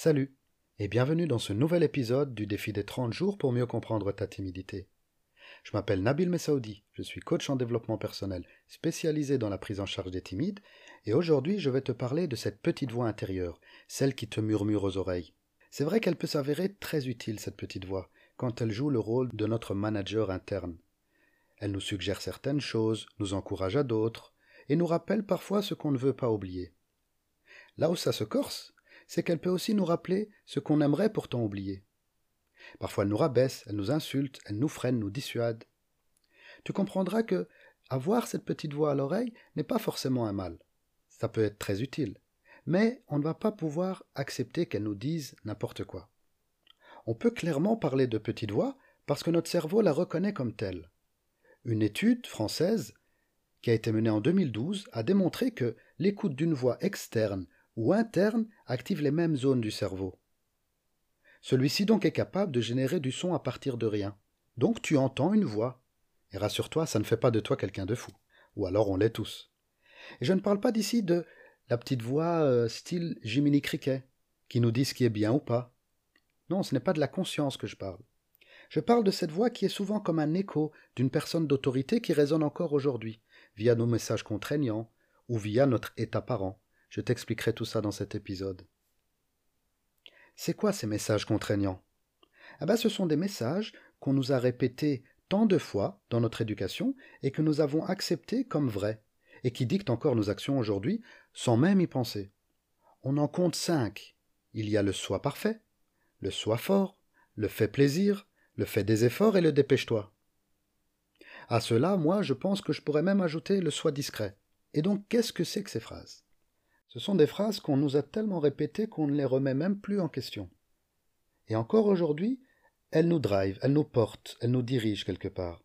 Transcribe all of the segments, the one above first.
Salut et bienvenue dans ce nouvel épisode du défi des 30 jours pour mieux comprendre ta timidité. Je m'appelle Nabil Messaoudi, je suis coach en développement personnel spécialisé dans la prise en charge des timides et aujourd'hui je vais te parler de cette petite voix intérieure, celle qui te murmure aux oreilles. C'est vrai qu'elle peut s'avérer très utile cette petite voix quand elle joue le rôle de notre manager interne. Elle nous suggère certaines choses, nous encourage à d'autres et nous rappelle parfois ce qu'on ne veut pas oublier. Là où ça se corse, c'est qu'elle peut aussi nous rappeler ce qu'on aimerait pourtant oublier. Parfois elle nous rabaisse, elle nous insulte, elle nous freine, nous dissuade. Tu comprendras que avoir cette petite voix à l'oreille n'est pas forcément un mal. Ça peut être très utile. Mais on ne va pas pouvoir accepter qu'elle nous dise n'importe quoi. On peut clairement parler de petite voix parce que notre cerveau la reconnaît comme telle. Une étude française qui a été menée en 2012 a démontré que l'écoute d'une voix externe ou interne active les mêmes zones du cerveau. Celui-ci donc est capable de générer du son à partir de rien. Donc tu entends une voix. Et rassure-toi, ça ne fait pas de toi quelqu'un de fou. Ou alors on l'est tous. Et je ne parle pas d'ici de la petite voix euh, style Jiminy Cricket, qui nous dit ce qui est bien ou pas. Non, ce n'est pas de la conscience que je parle. Je parle de cette voix qui est souvent comme un écho d'une personne d'autorité qui résonne encore aujourd'hui, via nos messages contraignants ou via notre état parent. Je t'expliquerai tout ça dans cet épisode. C'est quoi ces messages contraignants? Ah ben, Ce sont des messages qu'on nous a répétés tant de fois dans notre éducation et que nous avons acceptés comme vrais, et qui dictent encore nos actions aujourd'hui sans même y penser. On en compte cinq. Il y a le soi parfait, le soi fort, le fait plaisir, le fait des efforts et le dépêche-toi. À cela, moi, je pense que je pourrais même ajouter le soi discret. Et donc, qu'est-ce que c'est que ces phrases? Ce sont des phrases qu'on nous a tellement répétées qu'on ne les remet même plus en question. Et encore aujourd'hui, elles nous drivent, elles nous portent, elles nous dirigent quelque part.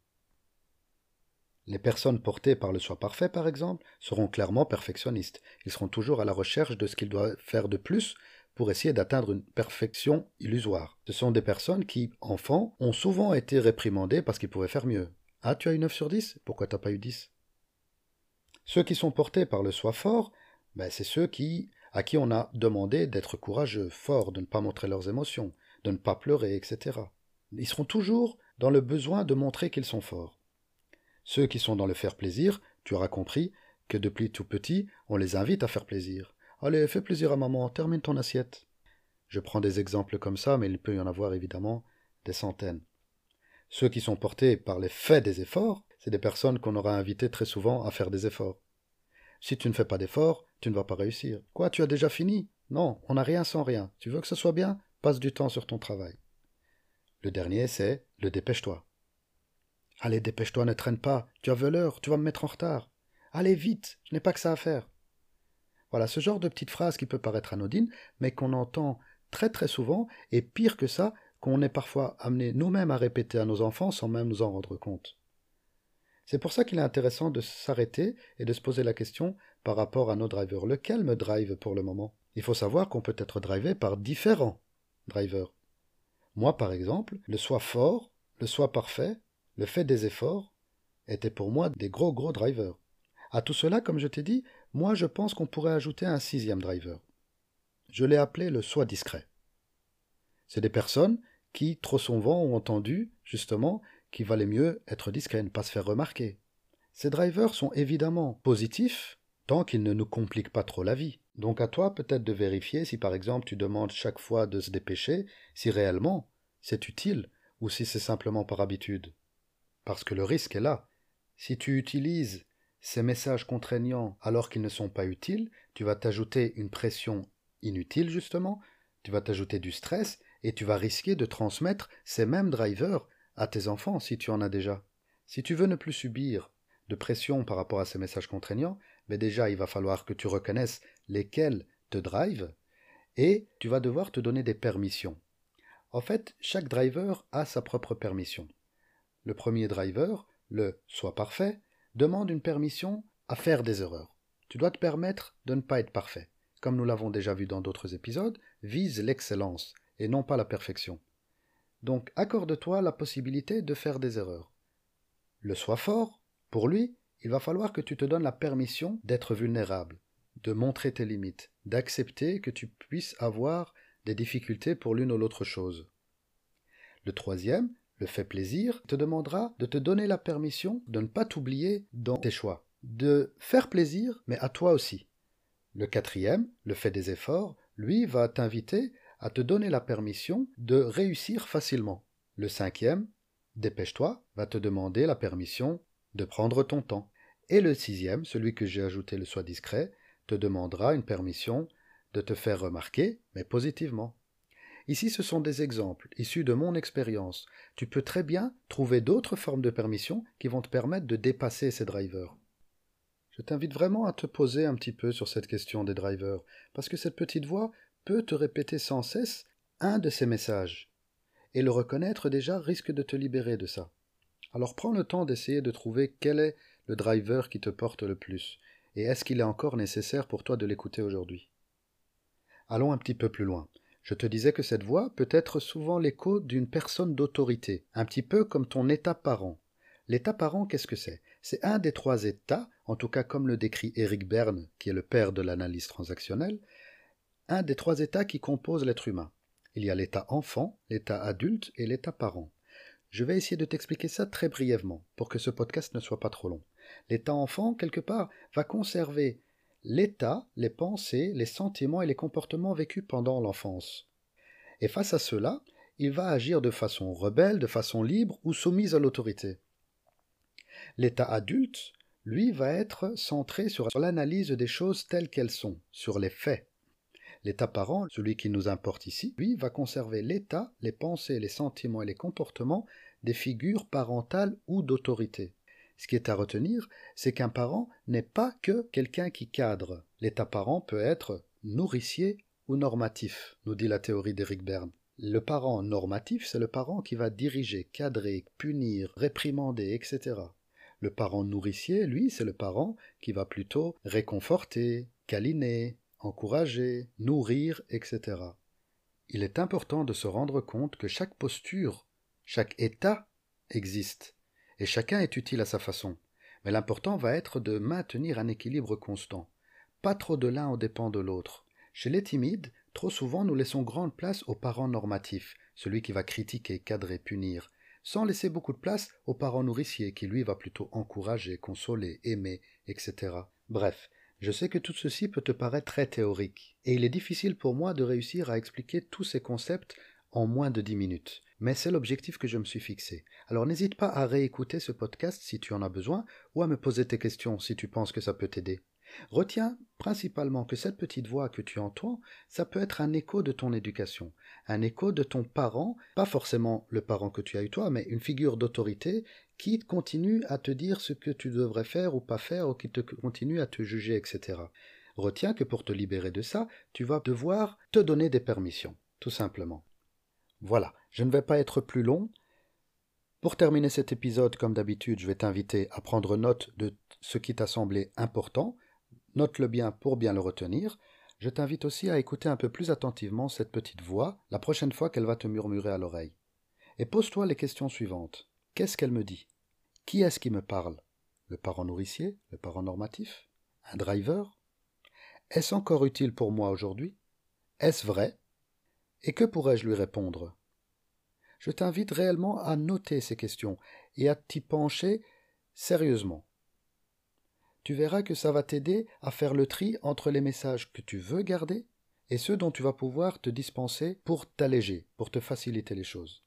Les personnes portées par le soi parfait, par exemple, seront clairement perfectionnistes. Ils seront toujours à la recherche de ce qu'ils doivent faire de plus pour essayer d'atteindre une perfection illusoire. Ce sont des personnes qui, enfants, ont souvent été réprimandées parce qu'ils pouvaient faire mieux. Ah, tu as eu 9 sur 10 Pourquoi t'as pas eu 10 Ceux qui sont portés par le soi fort ben, c'est ceux qui, à qui on a demandé d'être courageux, forts, de ne pas montrer leurs émotions, de ne pas pleurer, etc. Ils seront toujours dans le besoin de montrer qu'ils sont forts. Ceux qui sont dans le faire plaisir, tu auras compris que depuis tout petit, on les invite à faire plaisir. Allez, fais plaisir à maman, termine ton assiette. Je prends des exemples comme ça, mais il peut y en avoir évidemment des centaines. Ceux qui sont portés par les faits des efforts, c'est des personnes qu'on aura invitées très souvent à faire des efforts. Si tu ne fais pas d'efforts, tu ne vas pas réussir. Quoi, tu as déjà fini? Non, on n'a rien sans rien. Tu veux que ce soit bien? Passe du temps sur ton travail. Le dernier, c'est le dépêche-toi. Allez, dépêche-toi, ne traîne pas. Tu as l'heure, tu vas me mettre en retard. Allez, vite, je n'ai pas que ça à faire. Voilà, ce genre de petite phrase qui peut paraître anodine, mais qu'on entend très très souvent, et pire que ça, qu'on est parfois amené nous-mêmes à répéter à nos enfants sans même nous en rendre compte. C'est pour ça qu'il est intéressant de s'arrêter et de se poser la question par rapport à nos drivers. Lequel me drive pour le moment? Il faut savoir qu'on peut être drivé par différents drivers. Moi, par exemple, le soi fort, le soi parfait, le fait des efforts, étaient pour moi des gros gros drivers. À tout cela, comme je t'ai dit, moi je pense qu'on pourrait ajouter un sixième driver. Je l'ai appelé le soi discret. C'est des personnes qui, trop souvent, ont entendu, justement, qu'il valait mieux être discret, ne pas se faire remarquer. Ces drivers sont évidemment positifs tant qu'ils ne nous compliquent pas trop la vie. Donc à toi peut-être de vérifier si par exemple tu demandes chaque fois de se dépêcher, si réellement c'est utile ou si c'est simplement par habitude. Parce que le risque est là. Si tu utilises ces messages contraignants alors qu'ils ne sont pas utiles, tu vas t'ajouter une pression inutile justement, tu vas t'ajouter du stress et tu vas risquer de transmettre ces mêmes drivers à tes enfants si tu en as déjà. Si tu veux ne plus subir de pression par rapport à ces messages contraignants, mais déjà il va falloir que tu reconnaisses lesquels te drivent et tu vas devoir te donner des permissions. En fait, chaque driver a sa propre permission. Le premier driver, le soit parfait, demande une permission à faire des erreurs. Tu dois te permettre de ne pas être parfait. Comme nous l'avons déjà vu dans d'autres épisodes, vise l'excellence et non pas la perfection. Donc accorde-toi la possibilité de faire des erreurs. Le soi fort, pour lui, il va falloir que tu te donnes la permission d'être vulnérable, de montrer tes limites, d'accepter que tu puisses avoir des difficultés pour l'une ou l'autre chose. Le troisième, le fait plaisir, te demandera de te donner la permission de ne pas t'oublier dans tes choix, de faire plaisir, mais à toi aussi. Le quatrième, le fait des efforts, lui va t'inviter à te donner la permission de réussir facilement. Le cinquième, dépêche-toi, va te demander la permission de prendre ton temps. Et le sixième, celui que j'ai ajouté le soi discret, te demandera une permission de te faire remarquer, mais positivement. Ici, ce sont des exemples issus de mon expérience. Tu peux très bien trouver d'autres formes de permission qui vont te permettre de dépasser ces drivers. Je t'invite vraiment à te poser un petit peu sur cette question des drivers, parce que cette petite voix peut te répéter sans cesse un de ces messages. Et le reconnaître déjà risque de te libérer de ça. Alors prends le temps d'essayer de trouver quel est le driver qui te porte le plus, et est-ce qu'il est encore nécessaire pour toi de l'écouter aujourd'hui? Allons un petit peu plus loin. Je te disais que cette voix peut être souvent l'écho d'une personne d'autorité, un petit peu comme ton état parent. L'état parent, qu'est-ce que c'est? C'est un des trois états, en tout cas comme le décrit Eric Berne, qui est le père de l'analyse transactionnelle, un des trois états qui composent l'être humain. Il y a l'état enfant, l'état adulte et l'état parent. Je vais essayer de t'expliquer ça très brièvement, pour que ce podcast ne soit pas trop long. L'état enfant, quelque part, va conserver l'état, les pensées, les sentiments et les comportements vécus pendant l'enfance. Et face à cela, il va agir de façon rebelle, de façon libre ou soumise à l'autorité. L'état adulte, lui, va être centré sur l'analyse des choses telles qu'elles sont, sur les faits. L'état parent, celui qui nous importe ici, lui, va conserver l'état, les pensées, les sentiments et les comportements des figures parentales ou d'autorité. Ce qui est à retenir, c'est qu'un parent n'est pas que quelqu'un qui cadre. L'état parent peut être nourricier ou normatif, nous dit la théorie d'Éric Berne. Le parent normatif, c'est le parent qui va diriger, cadrer, punir, réprimander, etc. Le parent nourricier, lui, c'est le parent qui va plutôt réconforter, câliner, encourager, nourrir, etc. Il est important de se rendre compte que chaque posture, chaque état existe et chacun est utile à sa façon. Mais l'important va être de maintenir un équilibre constant. Pas trop de l'un au dépend de l'autre. Chez les timides, trop souvent nous laissons grande place au parent normatif, celui qui va critiquer, cadrer, punir, sans laisser beaucoup de place au parent nourricier qui lui va plutôt encourager, consoler, aimer, etc. Bref, je sais que tout ceci peut te paraître très théorique, et il est difficile pour moi de réussir à expliquer tous ces concepts en moins de dix minutes mais c'est l'objectif que je me suis fixé. Alors n'hésite pas à réécouter ce podcast si tu en as besoin, ou à me poser tes questions si tu penses que ça peut t'aider. Retiens principalement que cette petite voix que tu entends, ça peut être un écho de ton éducation, un écho de ton parent, pas forcément le parent que tu as eu toi, mais une figure d'autorité qui continue à te dire ce que tu devrais faire ou pas faire, ou qui te continue à te juger, etc. Retiens que pour te libérer de ça, tu vas devoir te donner des permissions, tout simplement. Voilà, je ne vais pas être plus long. Pour terminer cet épisode, comme d'habitude, je vais t'inviter à prendre note de ce qui t'a semblé important. Note-le bien pour bien le retenir. Je t'invite aussi à écouter un peu plus attentivement cette petite voix la prochaine fois qu'elle va te murmurer à l'oreille. Et pose-toi les questions suivantes. Qu'est-ce qu'elle me dit? Qui est-ce qui me parle? Le parent nourricier? Le parent normatif? Un driver? Est-ce encore utile pour moi aujourd'hui? Est-ce vrai? Et que pourrais-je lui répondre? Je t'invite réellement à noter ces questions et à t'y pencher sérieusement. Tu verras que ça va t'aider à faire le tri entre les messages que tu veux garder et ceux dont tu vas pouvoir te dispenser pour t'alléger, pour te faciliter les choses.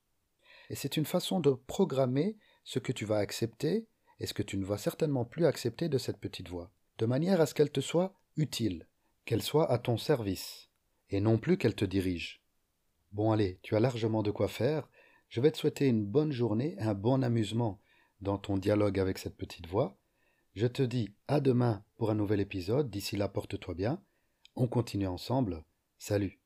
Et c'est une façon de programmer ce que tu vas accepter et ce que tu ne vas certainement plus accepter de cette petite voix, de manière à ce qu'elle te soit utile, qu'elle soit à ton service, et non plus qu'elle te dirige. Bon allez, tu as largement de quoi faire. Je vais te souhaiter une bonne journée, un bon amusement dans ton dialogue avec cette petite voix. Je te dis à demain pour un nouvel épisode. D'ici là, porte-toi bien. On continue ensemble. Salut.